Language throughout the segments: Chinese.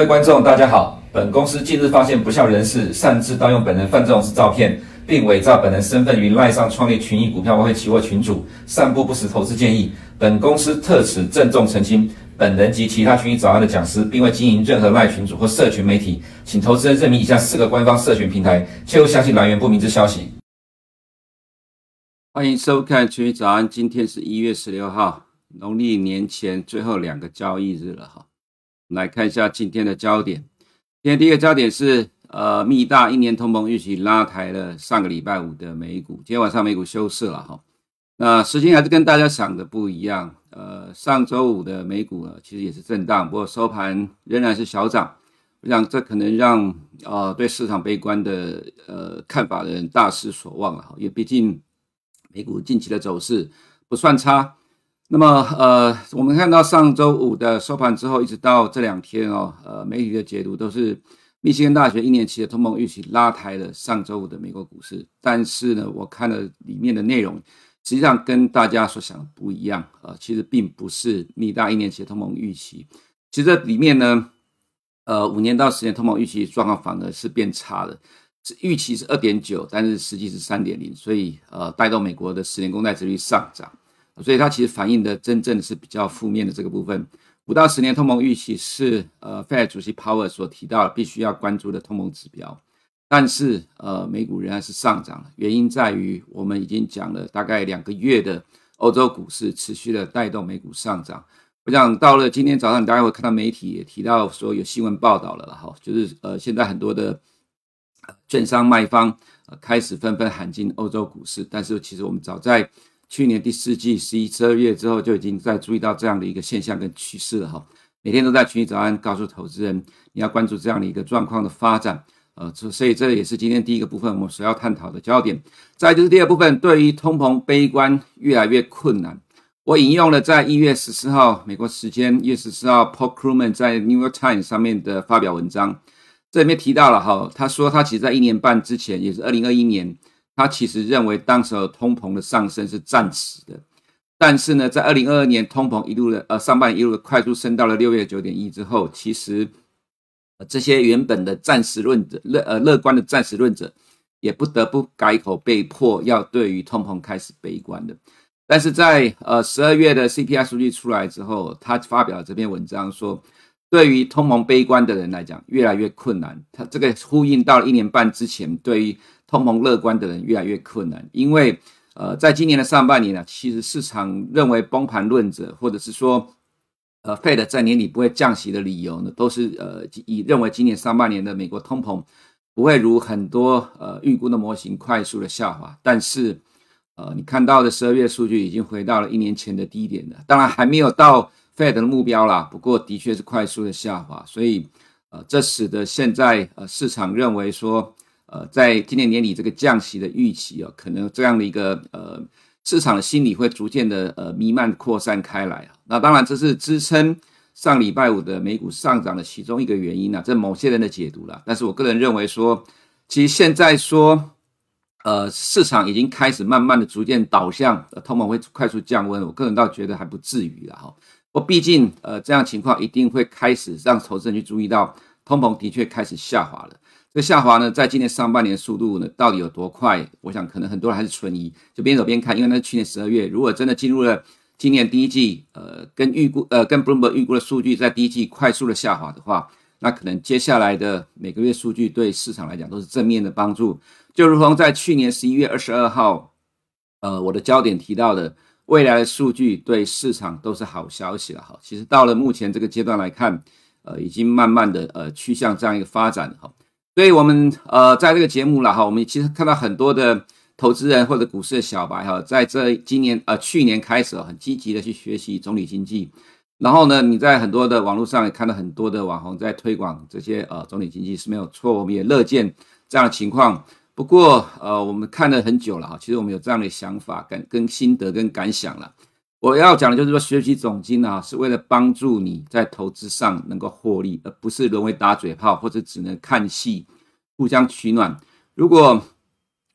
各位观众，大家好。本公司近日发现不肖人士擅自盗用本人范仲式照片，并伪造本人身份于赖上创立群益股票外汇期货群组，散布不实投资建议。本公司特此郑重澄清，本人及其他群益早安的讲师，并未经营任何赖群组或社群媒体，请投资人认明以下四个官方社群平台，切勿相信来源不明之消息。欢迎收看群益早安，今天是一月十六号，农历年前最后两个交易日了哈。来看一下今天的焦点。今天第一个焦点是，呃，密大一年通膨预期拉抬了上个礼拜五的美股。今天晚上美股休市了哈。那时间还是跟大家想的不一样。呃，上周五的美股呢，其实也是震荡，不过收盘仍然是小涨。我想这可能让呃对市场悲观的呃看法的人大失所望了哈，因为毕竟。美股近期的走势不算差，那么呃，我们看到上周五的收盘之后，一直到这两天哦，呃，媒体的解读都是密西根大学一年期的通膨预期拉抬了上周五的美国股市，但是呢，我看了里面的内容，实际上跟大家所想的不一样，呃，其实并不是密大一年期的通膨预期，其实这里面呢，呃，五年到十年通膨预期状况反而是变差的。是预期是二点九，但是实际是三点零，所以呃带动美国的十年公债殖率上涨，所以它其实反映的真正是比较负面的这个部分。五到十年通膨预期是呃 Fed 主席 Powell 所提到必须要关注的通膨指标，但是呃美股仍然是上涨，原因在于我们已经讲了大概两个月的欧洲股市持续的带动美股上涨。我想到了今天早上，大家会看到媒体也提到说有新闻报道了哈，就是呃现在很多的。券商卖方呃开始纷纷喊进欧洲股市，但是其实我们早在去年第四季十一、十二月之后就已经在注意到这样的一个现象跟趋势了哈。每天都在群益早安告诉投资人，你要关注这样的一个状况的发展，呃，所以这也是今天第一个部分我们所要探讨的焦点。再就是第二部分，对于通膨悲观越来越困难。我引用了在一月十四号美国时间一月十四号 Paul Krugman 在 New York Times 上面的发表文章。这里面提到了哈，他说他其实在一年半之前，也是二零二一年，他其实认为当时通膨的上升是暂时的，但是呢，在二零二二年通膨一路的呃上半年一路的快速升到了六月九点一之后，其实这些原本的暂时论者乐呃乐观的暂时论者，也不得不改口，被迫要对于通膨开始悲观的。但是在呃十二月的 CPI 数据出来之后，他发表了这篇文章说。对于通膨悲观的人来讲，越来越困难。他这个呼应到了一年半之前，对于通膨乐观的人越来越困难。因为，呃，在今年的上半年呢，其实市场认为崩盘论者，或者是说，呃，Fed 在年底不会降息的理由呢，都是呃以认为今年上半年的美国通膨不会如很多呃预估的模型快速的下滑。但是，呃，你看到的十二月数据已经回到了一年前的低点了，当然还没有到。Fed 的目标啦，不过的确是快速的下滑，所以呃，这使得现在呃市场认为说，呃，在今年年底这个降息的预期啊，可能这样的一个呃市场的心理会逐渐的呃弥漫扩散开来啊。那当然这是支撑上礼拜五的美股上涨的其中一个原因啊，这某些人的解读啦。但是我个人认为说，其实现在说，呃，市场已经开始慢慢的逐渐导向通膨会快速降温，我个人倒觉得还不至于了哈。我毕竟，呃，这样情况一定会开始让投资人去注意到，通膨的确开始下滑了。这下滑呢，在今年上半年速度呢，到底有多快？我想可能很多人还是存疑，就边走边看。因为那是去年十二月，如果真的进入了今年第一季，呃，跟预估，呃，跟 Bloomberg 预估的数据在第一季快速的下滑的话，那可能接下来的每个月数据对市场来讲都是正面的帮助。就如同在去年十一月二十二号，呃，我的焦点提到的。未来的数据对市场都是好消息了哈。其实到了目前这个阶段来看，呃，已经慢慢的呃趋向这样一个发展哈。所以我们呃在这个节目了哈，我们其实看到很多的投资人或者股市的小白哈，在这今年呃去年开始很积极的去学习总理经济，然后呢，你在很多的网络上也看到很多的网红在推广这些呃总理经济是没有错，我们也乐见这样的情况。不过，呃，我们看了很久了哈，其实我们有这样的想法、感跟心得跟感想了。我要讲的就是说，学习总经啊，是为了帮助你在投资上能够获利，而不是沦为打嘴炮或者只能看戏、互相取暖。如果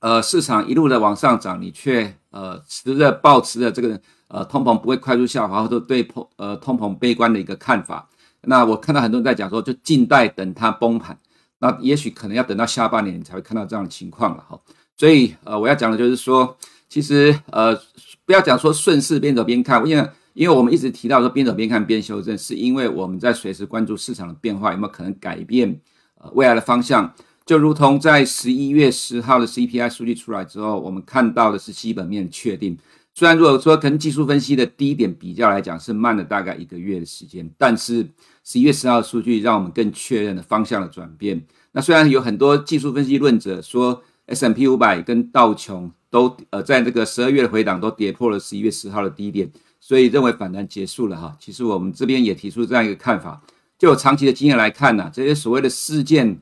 呃市场一路的往上涨，你却呃持着抱持着这个呃通膨不会快速下滑，或者对通呃通膨悲观的一个看法，那我看到很多人在讲说，就静待等它崩盘。那也许可能要等到下半年你才会看到这样的情况了哈。所以呃，我要讲的就是说，其实呃，不要讲说顺势边走边看，因为因为我们一直提到说边走边看边修正，是因为我们在随时关注市场的变化有没有可能改变呃未来的方向。就如同在十一月十号的 CPI 数据出来之后，我们看到的是基本面的确定。虽然如果说跟技术分析的低点比较来讲是慢了大概一个月的时间，但是十一月十号的数据让我们更确认了方向的转变。那虽然有很多技术分析论者说 S M P 五百跟道琼都呃在这个十二月的回档都跌破了十一月十号的低点，所以认为反弹结束了哈。其实我们这边也提出这样一个看法，就长期的经验来看呢，这些所谓的事件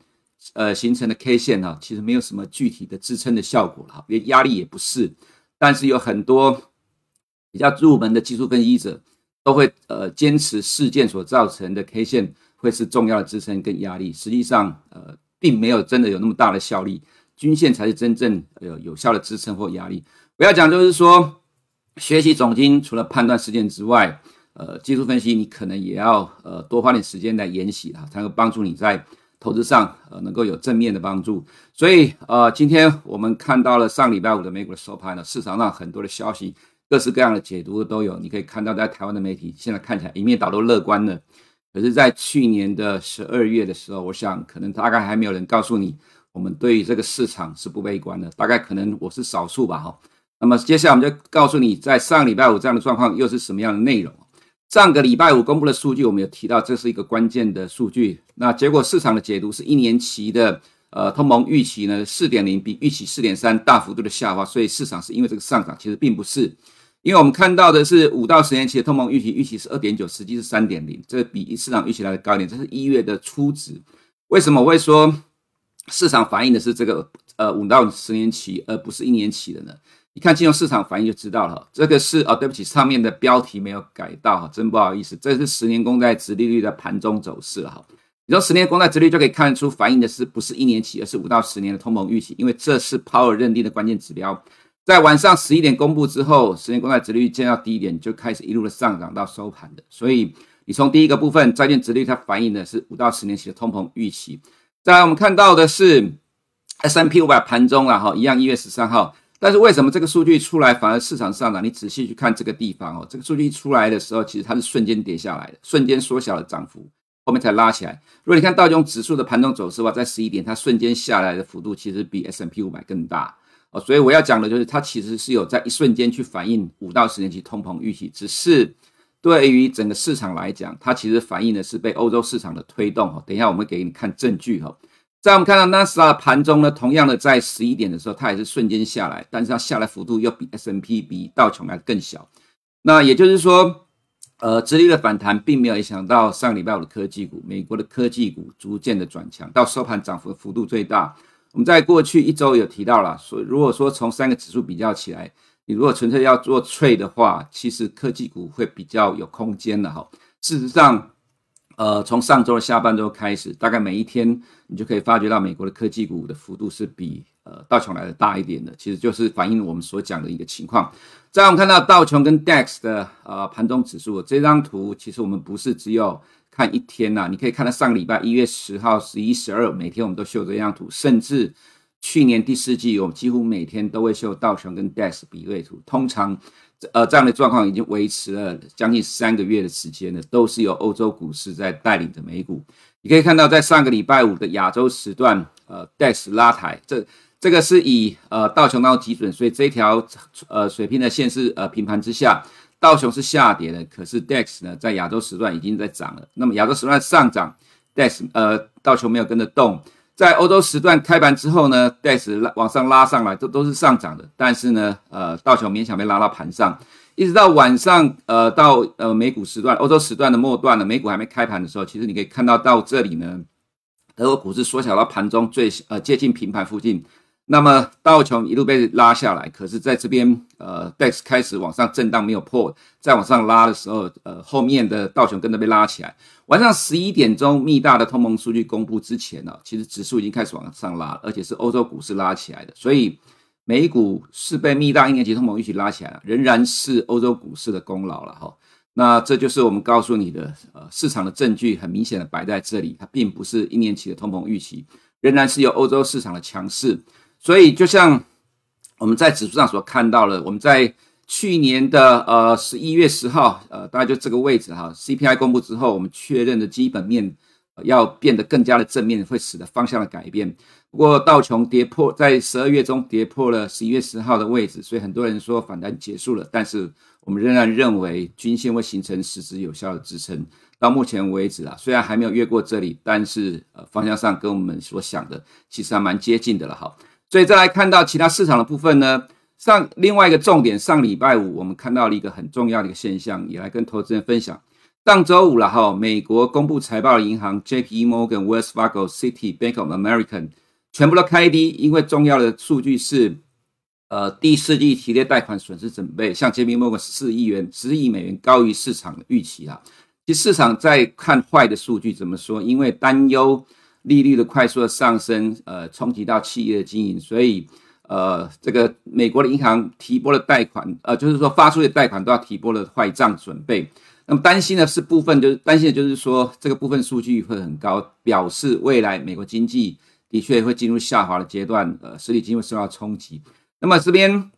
呃形成的 K 线哈，其实没有什么具体的支撑的效果了哈，连压力也不是。但是有很多比较入门的技术分析者都会呃坚持事件所造成的 K 线会是重要的支撑跟压力，实际上呃并没有真的有那么大的效力，均线才是真正有有效的支撑或压力。不要讲就是说，学习总经除了判断事件之外，呃技术分析你可能也要呃多花点时间来研习啊，才能帮助你在。投资上呃能够有正面的帮助，所以呃今天我们看到了上礼拜五的美股的收盘呢，市场上很多的消息，各式各样的解读都有。你可以看到在台湾的媒体现在看起来一面倒都乐观了，可是，在去年的十二月的时候，我想可能大概还没有人告诉你，我们对于这个市场是不悲观的，大概可能我是少数吧哈。那么接下来我们就告诉你，在上礼拜五这样的状况又是什么样的内容。上个礼拜五公布的数据，我们有提到这是一个关键的数据。那结果市场的解读是一年期的呃通膨预期呢四点零比预期四点三大幅度的下滑，所以市场是因为这个上涨，其实并不是，因为我们看到的是五到十年期的通膨预期预期是二点九，实际是三点零，这比市场预期来的高一点。这是一月的初值。为什么我会说市场反映的是这个呃五到十年期，而不是一年期的呢？你看金融市场反应就知道了，这个是哦，对不起，上面的标题没有改到哈，真不好意思，这是十年公债殖利率的盘中走势哈。你说十年公债殖利率就可以看出反映的是不是一年期，而是五到十年的通膨预期，因为这是鲍尔认定的关键指标。在晚上十一点公布之后，十年公债殖利率见到低点就开始一路的上涨到收盘的，所以你从第一个部分债券殖利率它反映的是五到十年期的通膨预期。再来我们看到的是 S&P 五百盘中啊哈，一样一月十三号。但是为什么这个数据出来反而市场上涨？你仔细去看这个地方哦，这个数据出来的时候，其实它是瞬间跌下来的，瞬间缩小了涨幅，后面才拉起来。如果你看道琼指数的盘中走势的话，在十一点它瞬间下来的幅度其实比 S&P 五百更大哦，所以我要讲的就是它其实是有在一瞬间去反映五到十年期通膨预期，只是对于整个市场来讲，它其实反映的是被欧洲市场的推动哦。等一下我们给你看证据哈。在我们看到纳斯达盘中呢，同样的在十一点的时候，它也是瞬间下来，但是它下来幅度又比 S&P 比道琼来更小。那也就是说，呃，直立的反弹并没有影响到上礼拜五的科技股，美国的科技股逐渐的转强，到收盘涨幅的幅度最大。我们在过去一周有提到了，所以如果说从三个指数比较起来，你如果纯粹要做翠的话，其实科技股会比较有空间的哈。事实上。呃，从上周下半周开始，大概每一天你就可以发觉到美国的科技股的幅度是比呃道琼来的大一点的，其实就是反映我们所讲的一个情况。再我们看到道琼跟 DAX 的呃盘中指数这张图，其实我们不是只有看一天呐、你可以看到上礼拜一月十号、十一、十二，每天我们都秀这张图，甚至去年第四季我们几乎每天都会秀道琼跟 DAX 比对图，通常。呃，这样的状况已经维持了将近三个月的时间了，都是由欧洲股市在带领着美股。你可以看到，在上个礼拜五的亚洲时段，呃，DAX 拉抬，这这个是以呃道琼当基准，所以这条呃水平的线是呃平盘之下，道琼是下跌的，可是 DAX 呢在亚洲时段已经在涨了。那么亚洲时段上涨，DAX 呃道琼没有跟着动。在欧洲时段开盘之后呢，DAX 拉往上拉上来，都都是上涨的。但是呢，呃，道琼勉强被拉到盘上，一直到晚上，呃，到呃美股时段，欧洲时段的末段呢，美股还没开盘的时候，其实你可以看到到这里呢，德国股市缩小到盘中最呃接近平盘附近。那么道琼一路被拉下来，可是在这边，呃，DAX 开始往上震荡，没有破，再往上拉的时候，呃，后面的道琼跟着被拉起来。晚上十一点钟，密大的通膨数据公布之前呢，其实指数已经开始往上拉，而且是欧洲股市拉起来的，所以美股是被密大一年期通膨预期拉起来了，仍然是欧洲股市的功劳了哈。那这就是我们告诉你的，呃，市场的证据很明显的摆在这里，它并不是一年期的通膨预期，仍然是由欧洲市场的强势。所以就像我们在指数上所看到的，我们在去年的呃十一月十号，呃，大概就这个位置哈，CPI 公布之后，我们确认的基本面。要变得更加的正面，会使得方向的改变。不过道琼跌破，在十二月中跌破了十一月十号的位置，所以很多人说反弹结束了。但是我们仍然认为均线会形成实质有效的支撑。到目前为止啊，虽然还没有越过这里，但是呃方向上跟我们所想的其实还蛮接近的了哈。所以再来看到其他市场的部分呢，上另外一个重点，上礼拜五我们看到了一个很重要的一个现象，也来跟投资人分享。上周五了哈，美国公布财报的银行 J.P. Morgan、Wells Fargo、Citi、Bank of American 全部都开低，因为重要的数据是，呃，第四季提列贷款损失准备，像 J.P. Morgan 十四亿元、十亿美元高于市场的预期啊。其实市场在看坏的数据怎么说？因为担忧利率的快速的上升，呃，冲击到企业的经营，所以呃，这个美国的银行提拨的贷款，呃，就是说发出的贷款都要提拨的坏账准备。那么担心的是部分，就是担心的就是说，这个部分数据会很高，表示未来美国经济的确会进入下滑的阶段，呃，实体经济受到冲击。那么这边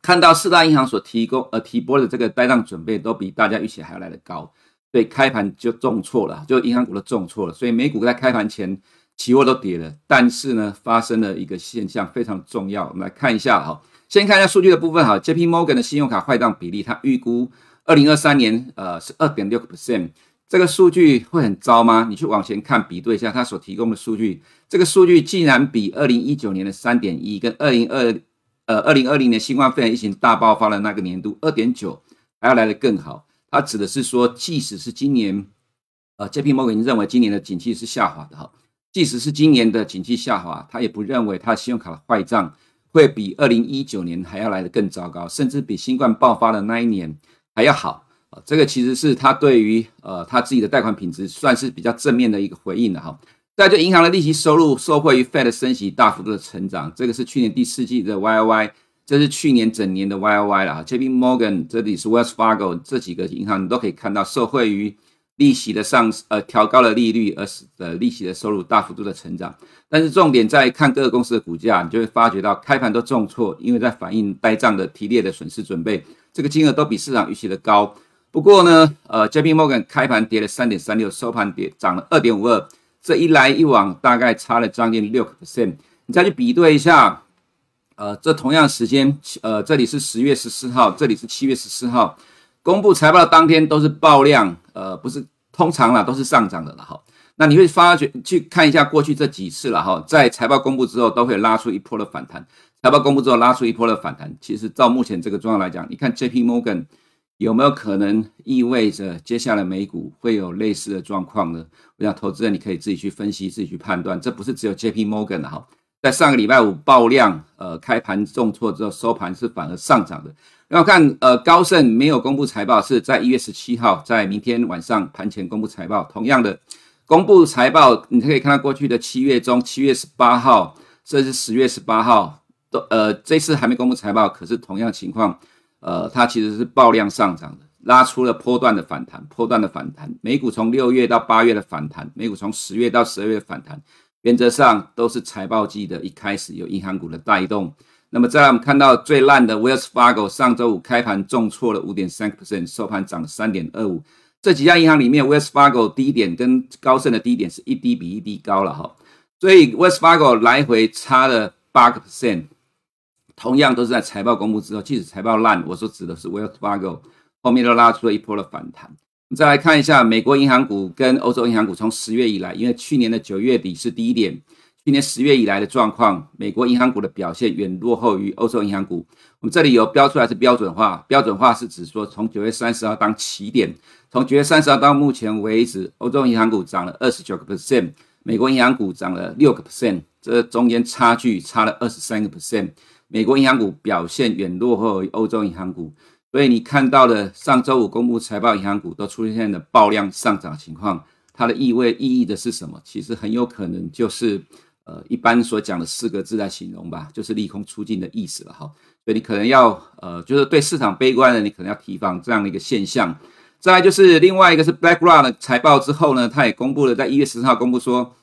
看到四大银行所提供呃提拨的这个呆账准备，都比大家预期还要来得高，对开盘就重挫了，就银行股都重挫了，所以美股在开盘前期货都跌了。但是呢，发生了一个现象非常重要，我们来看一下哈，先看一下数据的部分哈，J P Morgan 的信用卡坏账比例，它预估。二零二三年，呃，是二点六个 percent，这个数据会很糟吗？你去往前看，比对一下它所提供的数据，这个数据竟然比二零一九年的三点一，跟二零二呃二零二零年新冠肺炎疫情大爆发的那个年度二点九还要来得更好。它指的是说，即使是今年，呃，JP Morgan 认为今年的景气是下滑的哈，即使是今年的景气下滑，他也不认为他的信用卡的坏账会比二零一九年还要来得更糟糕，甚至比新冠爆发的那一年。还要好啊，这个其实是他对于呃他自己的贷款品质算是比较正面的一个回应的哈。再就银行的利息收入受惠于 Fed 升息大幅度的成长，这个是去年第四季的 YY 这是去年整年的 YOY 了。JP Morgan 这里是 Wells Fargo 这几个银行你都可以看到受惠于利息的上呃调高了利率而使得利息的收入大幅度的成长。但是重点在看各个公司的股价，你就会发觉到开盘都重挫，因为在反映呆账的提列的损失准备。这个金额都比市场预期的高，不过呢，呃，JP Morgan 开盘跌了三点三六，收盘跌涨了二点五二，这一来一往大概差了将近六个 percent。你再去比对一下，呃，这同样时间，呃，这里是十月十四号，这里是七月十四号，公布财报的当天都是爆量，呃，不是通常啦，都是上涨的了哈。那你会发觉去看一下过去这几次了哈，在财报公布之后都会拉出一波的反弹。财报公布之后拉出一波的反弹，其实照目前这个状况来讲，你看 JP Morgan 有没有可能意味着接下来美股会有类似的状况呢？我想投资人你可以自己去分析，自己去判断，这不是只有 JP Morgan 的哈。在上个礼拜五爆量，呃，开盘重挫之后收盘是反而上涨的。然后看呃高盛没有公布财报，是在一月十七号，在明天晚上盘前公布财报。同样的公布财报，你可以看到过去的七月中，七月十八号，甚至十月十八号。都呃，这次还没公布财报，可是同样情况，呃，它其实是爆量上涨的，拉出了波段的反弹，波段的反弹。美股从六月到八月的反弹，美股从十月到十二月的反弹，原则上都是财报季的一开始有银行股的带动。那么再来我们看到最烂的 Wells Fargo，上周五开盘重挫了五点三个 percent，收盘涨了三点二五。这几家银行里面，Wells Fargo 低点跟高盛的低点是一低比一低高了哈，所以 Wells Fargo 来回差了八个 percent。同样都是在财报公布之后，即使财报烂，我所指的是 Wells Fargo，后面都拉出了一波的反弹。再来看一下美国银行股跟欧洲银行股，从十月以来，因为去年的九月底是低点，去年十月以来的状况，美国银行股的表现远落后于欧洲银行股。我们这里有标出来是标准化，标准化是指说从九月三十号当起点，从九月三十号到目前为止，欧洲银行股涨了二十九个 percent，美国银行股涨了六个 percent，这中间差距差了二十三个 percent。美国银行股表现远落后于欧洲银行股，所以你看到的上周五公布财报银行股都出现了爆量上涨情况，它的意味意义的是什么？其实很有可能就是呃一般所讲的四个字来形容吧，就是利空出尽的意思了哈。所以你可能要呃就是对市场悲观的，你可能要提防这样的一个现象。再来就是另外一个是 BlackRock 的财报之后呢，他也公布了，在一月十四号公布说，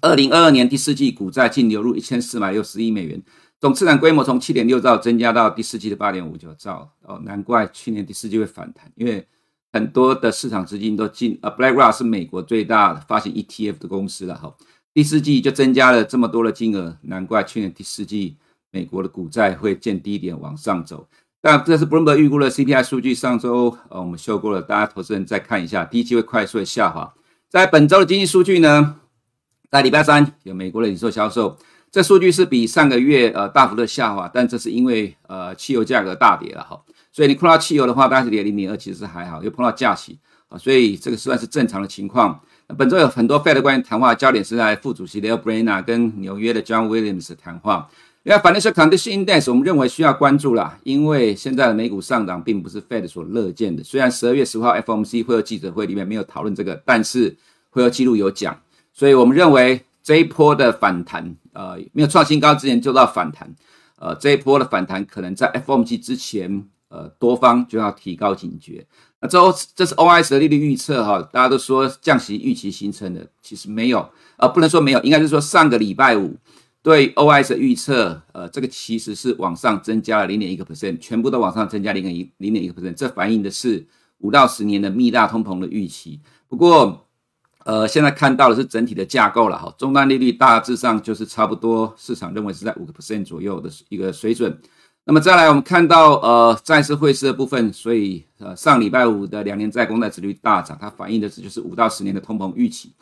二零二二年第四季股债净流入一千四百六十亿美元，总资产规模从七点六兆增加到第四季的八点五九兆。哦，难怪去年第四季会反弹，因为很多的市场资金都进。呃，BlackRock 是美国最大的发行 ETF 的公司了哈，第四季就增加了这么多的金额，难怪去年第四季美国的股债会见低点往上走。但这是 Bloomberg 预估的 CPI 数据，上周呃我们修过了，大家投资人再看一下，第一季会快速的下滑。在本周的经济数据呢，在礼拜三有美国的零售销售，这数据是比上个月呃大幅的下滑，但这是因为呃汽油价格大跌了哈，所以你碰到汽油的话，大概是跌零点二，其实还好，又碰到假期啊，所以这个算是正常的情况。本周有很多 Fed 关于谈话焦点是在副主席 Lael Braina 跟纽约的 John Williams 谈话。那 Financial Condition Index 我们认为需要关注啦，因为现在的美股上涨并不是 Fed 所乐见的。虽然十二月十号 FOMC 会有记者会里面没有讨论这个，但是会有记录有讲，所以我们认为这一波的反弹，呃，没有创新高之前就到反弹，呃，这一波的反弹可能在 FOMC 之前，呃，多方就要提高警觉。那这这是 OIS 的利率预测哈，大家都说降息预期形成的，其实没有，呃，不能说没有，应该是说上个礼拜五。对 OIS 的预测，呃，这个其实是往上增加了零点一个 percent，全部都往上增加零点一零点一个 percent，这反映的是五到十年的密大通膨的预期。不过，呃，现在看到的是整体的架构了哈，终端利率大致上就是差不多，市场认为是在五个 percent 左右的一个水准。那么再来，我们看到呃债市汇市的部分，所以呃上礼拜五的两年债公债殖率大涨，它反映的是就是五到十年的通膨预期。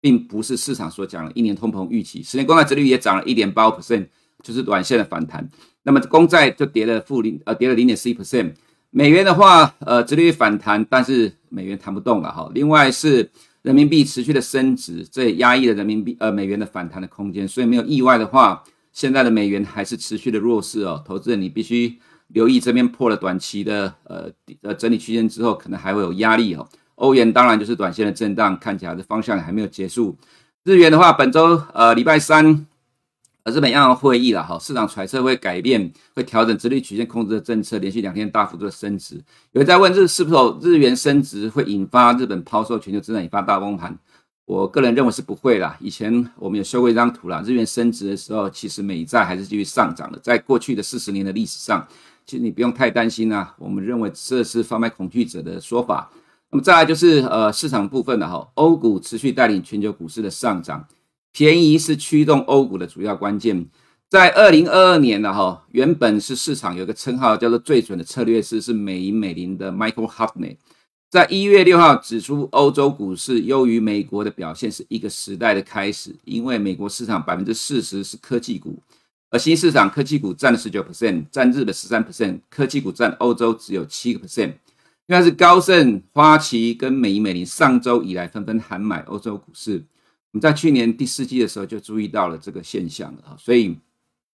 并不是市场所讲的一年通膨预期，十年公债殖率也涨了一点八 percent，就是短线的反弹。那么公债就跌了负零，呃，跌了零点四一 percent。美元的话，呃，殖率反弹，但是美元弹不动了哈。另外是人民币持续的升值，这也压抑了人民币呃美元的反弹的空间。所以没有意外的话，现在的美元还是持续的弱势哦。投资人你必须留意这边破了短期的呃呃整理区间之后，可能还会有压力哦。欧元当然就是短线的震荡，看起来的方向还没有结束。日元的话，本周呃礼拜三，呃日本央行会议了哈，市场揣测会改变，会调整殖利率曲线控制的政策，连续两天大幅度的升值。有人在问日是否日元升值会引发日本抛售全球资产，引发大崩盘？我个人认为是不会啦。以前我们有修过一张图啦，日元升值的时候，其实美债还是继续上涨的。在过去的四十年的历史上，其实你不用太担心啊。我们认为这是贩卖恐惧者的说法。那么再来就是呃市场部分的哈，欧股持续带领全球股市的上涨，便宜是驱动欧股的主要关键。在二零二二年的哈，原本是市场有个称号叫做最准的策略师是美银美林的 Michael Hartnett，在一月六号指出欧洲股市优于美国的表现是一个时代的开始，因为美国市场百分之四十是科技股，而新市场科技股占了十九 percent，占日本十三 percent，科技股占欧洲只有七个 percent。应该是高盛、花旗跟美银美林上周以来纷纷喊买欧洲股市。我们在去年第四季的时候就注意到了这个现象了，所以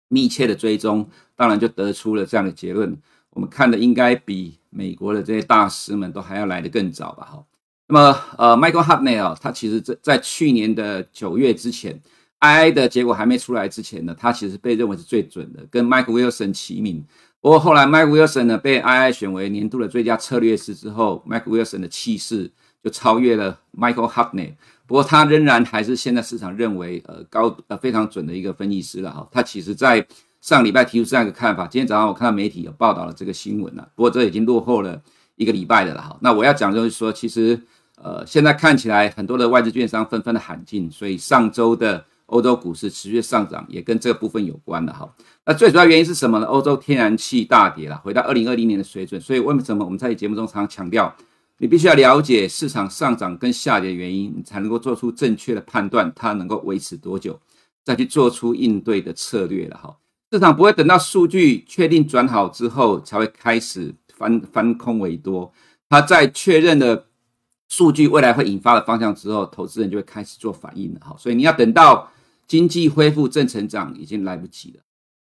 密切的追踪，当然就得出了这样的结论。我们看的应该比美国的这些大师们都还要来得更早吧？哈。那么，呃，Michael Hartnett 啊，他其实在在去年的九月之前，II 的结果还没出来之前呢，他其实被认为是最准的，跟 Mike Wilson 齐名。不过后来，Mike Wilson 呢被 II 选为年度的最佳策略师之后，Mike Wilson 的气势就超越了 Michael Hartnett。不过他仍然还是现在市场认为呃高呃非常准的一个分析师了哈。他其实在上礼拜提出这样一个看法，今天早上我看到媒体有报道了这个新闻了。不过这已经落后了一个礼拜的了哈。那我要讲就是说，其实呃现在看起来很多的外资券商纷纷的喊进，所以上周的。欧洲股市持续上涨，也跟这个部分有关的哈。那最主要原因是什么呢？欧洲天然气大跌了，回到二零二零年的水准。所以为什么我们在节目中常常强调，你必须要了解市场上涨跟下跌原因，你才能够做出正确的判断，它能够维持多久，再去做出应对的策略了哈。市场不会等到数据确定转好之后才会开始翻翻空为多，它在确认了数据未来会引发的方向之后，投资人就会开始做反应了哈。所以你要等到。经济恢复正成长已经来不及了。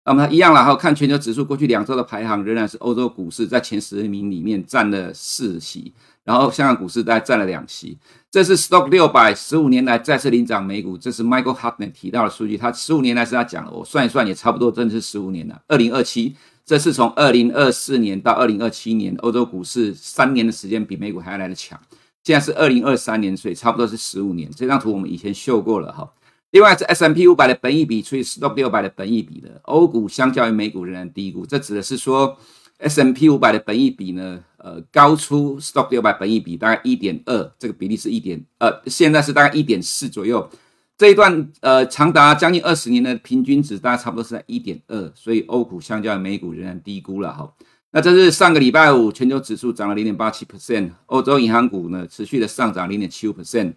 那么一样，了哈看全球指数过去两周的排行，仍然是欧洲股市在前十名里面占了四席，然后香港股市大概占了两席。这是 Stock 六百十五年来再次领涨美股，这是 Michael Hartnett 提到的数据。他十五年来是他讲了，我算一算也差不多，真的是十五年了。二零二七这是从二零二四年到二零二七年，欧洲股市三年的时间比美股还要来得强。现在是二零二三年，所以差不多是十五年。这张图我们以前秀过了哈。另外是 S M P 五百的本益比除以 Stock 六百的本益比的，欧股相较于美股仍然低估。这指的是说 S M P 五百的本益比呢，呃，高出 Stock 六百本益比大概一点二，这个比例是一点，呃，现在是大概一点四左右。这一段呃长达将近二十年的平均值，大概差不多是在一点二，所以欧股相较于美股仍然低估了哈。那这是上个礼拜五，全球指数涨了零点八七 percent，欧洲银行股呢持续的上涨零点七五 percent。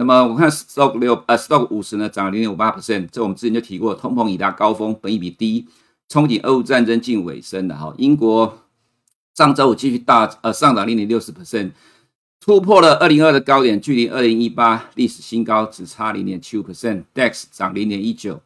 那么我看 Stock 六呃 Stock 五十呢涨了零点五八 percent，这我们之前就提过，通膨已达高峰，本益比低，憧憬俄乌战争近尾声了哈。英国上周五继续大呃上涨零点六十 percent，突破了二零二的高点，距离二零一八历史新高只差零点七五 percent。DAX 涨零点一九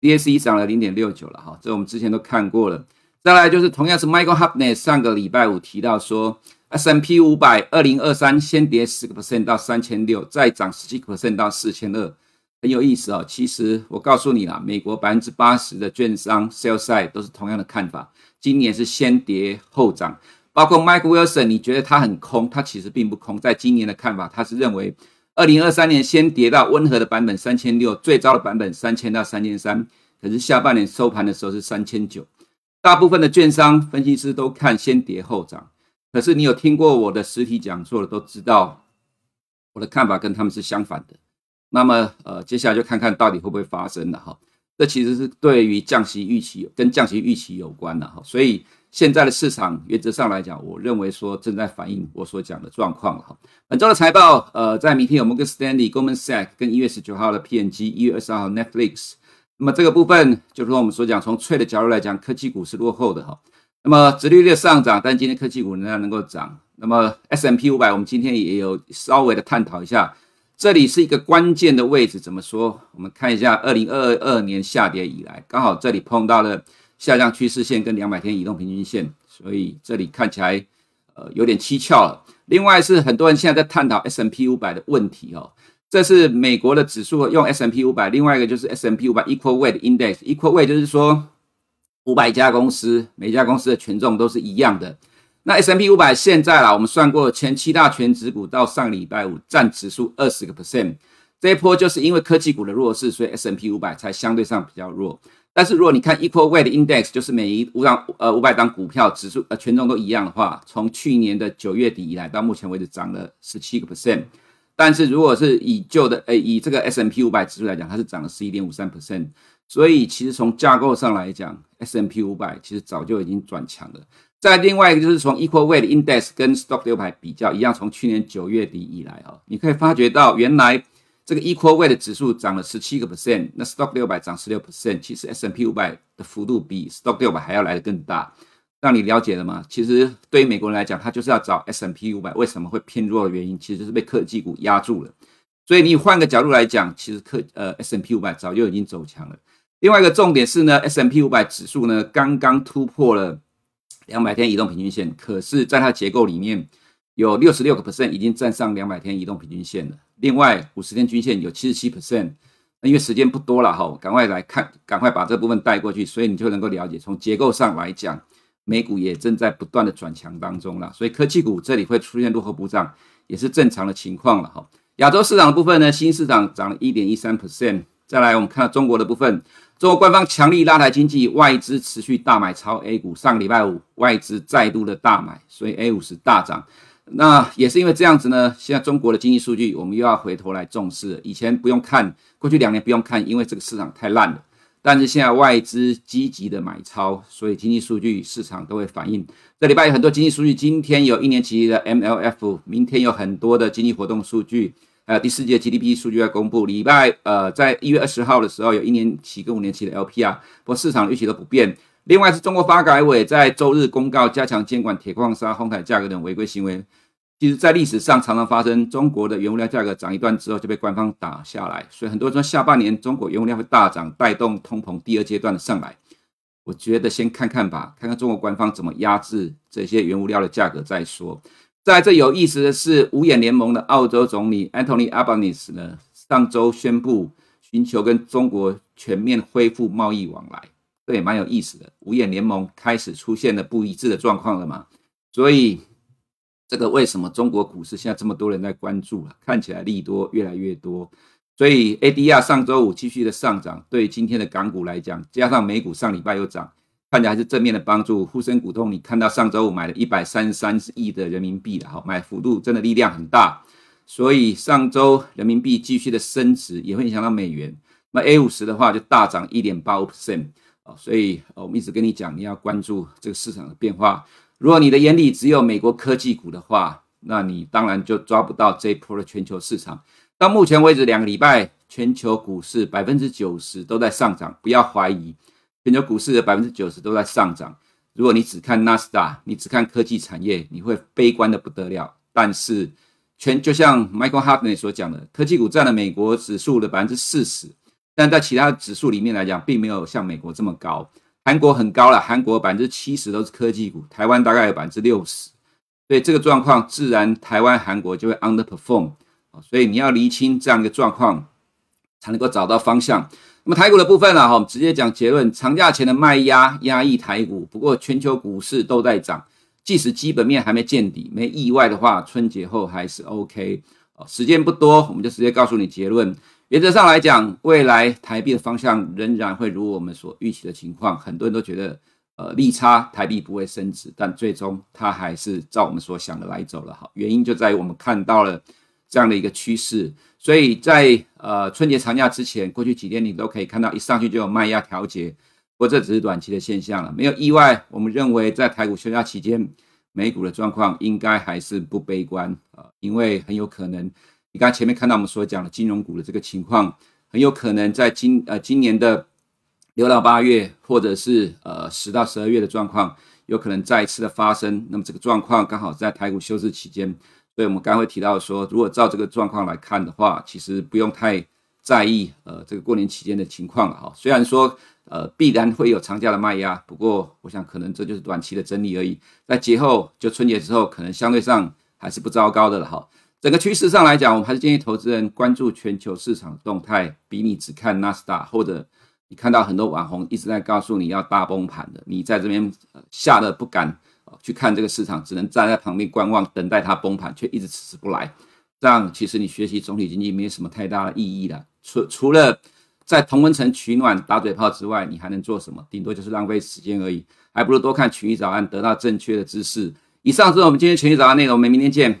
，DSE 涨了零点六九了哈，这我们之前都看过了。再来就是同样是 Michael Hartnett 上个礼拜五提到说，S&P 五百二零二三先跌十个 percent 到三千六，再涨十七个 percent 到四千二，很有意思哦。其实我告诉你啦，美国百分之八十的券商 sell side 都是同样的看法，今年是先跌后涨。包括 Mike Wilson，你觉得他很空，他其实并不空。在今年的看法，他是认为二零二三年先跌到温和的版本三千六，最糟的版本三千到三千三，可是下半年收盘的时候是三千九。大部分的券商分析师都看先跌后涨，可是你有听过我的实体讲座的都知道，我的看法跟他们是相反的。那么，呃，接下来就看看到底会不会发生了哈。这其实是对于降息预期跟降息预期有关的哈。所以现在的市场原则上来讲，我认为说正在反映我所讲的状况哈。本周的财报，呃，在明天有摩根士丹利、Goldman Sachs 跟一月十九号的 P&G，一月二十二号 Netflix。那么这个部分就是说我们所讲，从脆的角度来讲，科技股是落后的哈。那么殖利率上涨，但今天科技股仍然能够涨。那么 S M P 五百，我们今天也有稍微的探讨一下，这里是一个关键的位置。怎么说？我们看一下，二零二二年下跌以来，刚好这里碰到了下降趋势线跟两百天移动平均线，所以这里看起来呃有点蹊跷了。另外是很多人现在在探讨 S M P 五百的问题哦。这是美国的指数，用 S&P 五百，另外一个就是 S&P 五百 Equal Weight Index。Equal Weight 就是说五百家公司，每家公司的权重都是一样的。那 S&P 五百现在啦，我们算过前七大权值股到上礼拜五占指数二十个 percent。这一波就是因为科技股的弱势，所以 S&P 五百才相对上比较弱。但是如果你看 Equal Weight Index，就是每一五档呃五百档股票指数呃权重都一样的话，从去年的九月底以来到目前为止涨了十七个 percent。但是如果是以旧的诶，以这个 S&P 五百指数来讲，它是涨了十一点五三 percent，所以其实从架构上来讲，S&P 五百其实早就已经转强了。再另外一个就是从 Equal Weight Index 跟 Stock 六百比较一样，从去年九月底以来啊，你可以发觉到原来这个 Equal Weight 指数涨了十七个 percent，那 Stock 六百涨十六 percent，其实 S&P 五百的幅度比 Stock 六百还要来得更大。让你了解了吗？其实对于美国人来讲，他就是要找 S&P 五百为什么会偏弱的原因，其实就是被科技股压住了。所以你换个角度来讲，其实科呃 S&P 五百早就已经走强了。另外一个重点是呢，S&P 五百指数呢刚刚突破了两百天移动平均线，可是在它结构里面有六十六个 percent 已经站上两百天移动平均线了。另外五十天均线有七十七 percent。那因为时间不多了哈，赶快来看，赶快把这部分带过去，所以你就能够了解从结构上来讲。美股也正在不断的转强当中了，所以科技股这里会出现落后补涨，也是正常的情况了哈。亚洲市场的部分呢，新市场涨了一点一三 percent。再来，我们看到中国的部分，中国官方强力拉抬经济，外资持续大买超 A 股。上礼拜五，外资再度的大买，所以 A 五是大涨。那也是因为这样子呢，现在中国的经济数据我们又要回头来重视了。以前不用看，过去两年不用看，因为这个市场太烂了。但是现在外资积极的买超，所以经济数据市场都会反映。这礼拜有很多经济数据，今天有一年期的 MLF，明天有很多的经济活动数据，呃，第四季 GDP 数据要公布。礼拜呃，在一月二十号的时候有一年期跟五年期的 LPR，不过市场预期都不变。另外是中国发改委在周日公告加强监管铁矿砂、红海价格等违规行为。其实，在历史上常常发生，中国的原物料价格涨一段之后就被官方打下来，所以很多人说下半年中国原物料会大涨，带动通膨第二阶段的上来。我觉得先看看吧，看看中国官方怎么压制这些原物料的价格再说。在这有意思的是，五眼联盟的澳洲总理 Anthony Abanis 呢，上周宣布寻求跟中国全面恢复贸易往来。这也蛮有意思的。五眼联盟开始出现了不一致的状况了嘛？所以这个为什么中国股市现在这么多人在关注了？看起来利多越来越多。所以 ADR 上周五继续的上涨，对今天的港股来讲，加上美股上礼拜又涨，看起来还是正面的帮助。沪深股通，你看到上周五买了一百三十三亿的人民币了，好，买幅度真的力量很大。所以上周人民币继续的升值，也会影响到美元。那 A 五十的话就大涨一点八五 percent 啊，所以我们一直跟你讲，你要关注这个市场的变化。如果你的眼里只有美国科技股的话，那你当然就抓不到这一波的全球市场。到目前为止，两个礼拜，全球股市百分之九十都在上涨。不要怀疑，全球股市的百分之九十都在上涨。如果你只看纳斯达，你只看科技产业，你会悲观的不得了。但是，全就像 Michael Hartney 所讲的，科技股占了美国指数的百分之四十，但在其他指数里面来讲，并没有像美国这么高。韩国很高了，韩国百分之七十都是科技股，台湾大概有百分之六十。所以这个状况，自然台湾、韩国就会 underperform。所以你要厘清这样一个状况，才能够找到方向。那么台股的部分呢？哈，我们直接讲结论：长假前的卖压压抑台股，不过全球股市都在涨，即使基本面还没见底，没意外的话，春节后还是 OK。时间不多，我们就直接告诉你结论。原则上来讲，未来台币的方向仍然会如我们所预期的情况。很多人都觉得，呃，利差台币不会升值，但最终它还是照我们所想的来走了。哈，原因就在于我们看到了。这样的一个趋势，所以在呃春节长假之前，过去几天你都可以看到一上去就有卖压调节，不过这只是短期的现象了，没有意外。我们认为在台股休假期间，美股的状况应该还是不悲观啊，因为很有可能你刚才前面看到我们所讲的金融股的这个情况，很有可能在今呃今年的六到八月，或者是呃十到十二月的状况，有可能再一次的发生。那么这个状况刚好在台股休市期间。所以我们刚会提到说，如果照这个状况来看的话，其实不用太在意呃这个过年期间的情况了哈。虽然说呃必然会有长假的卖压，不过我想可能这就是短期的整理而已。在节后就春节之后，可能相对上还是不糟糕的了哈。整个趋势上来讲，我们还是建议投资人关注全球市场动态，比你只看纳斯达或者你看到很多网红一直在告诉你要大崩盘的，你在这边吓得不敢。去看这个市场，只能站在旁边观望，等待它崩盘，却一直迟迟不来。这样其实你学习总体经济没什么太大的意义了。除除了在同温层取暖、打嘴炮之外，你还能做什么？顶多就是浪费时间而已。还不如多看群益早安，得到正确的知识。以上是我们今天群益早安内容，我们明天见。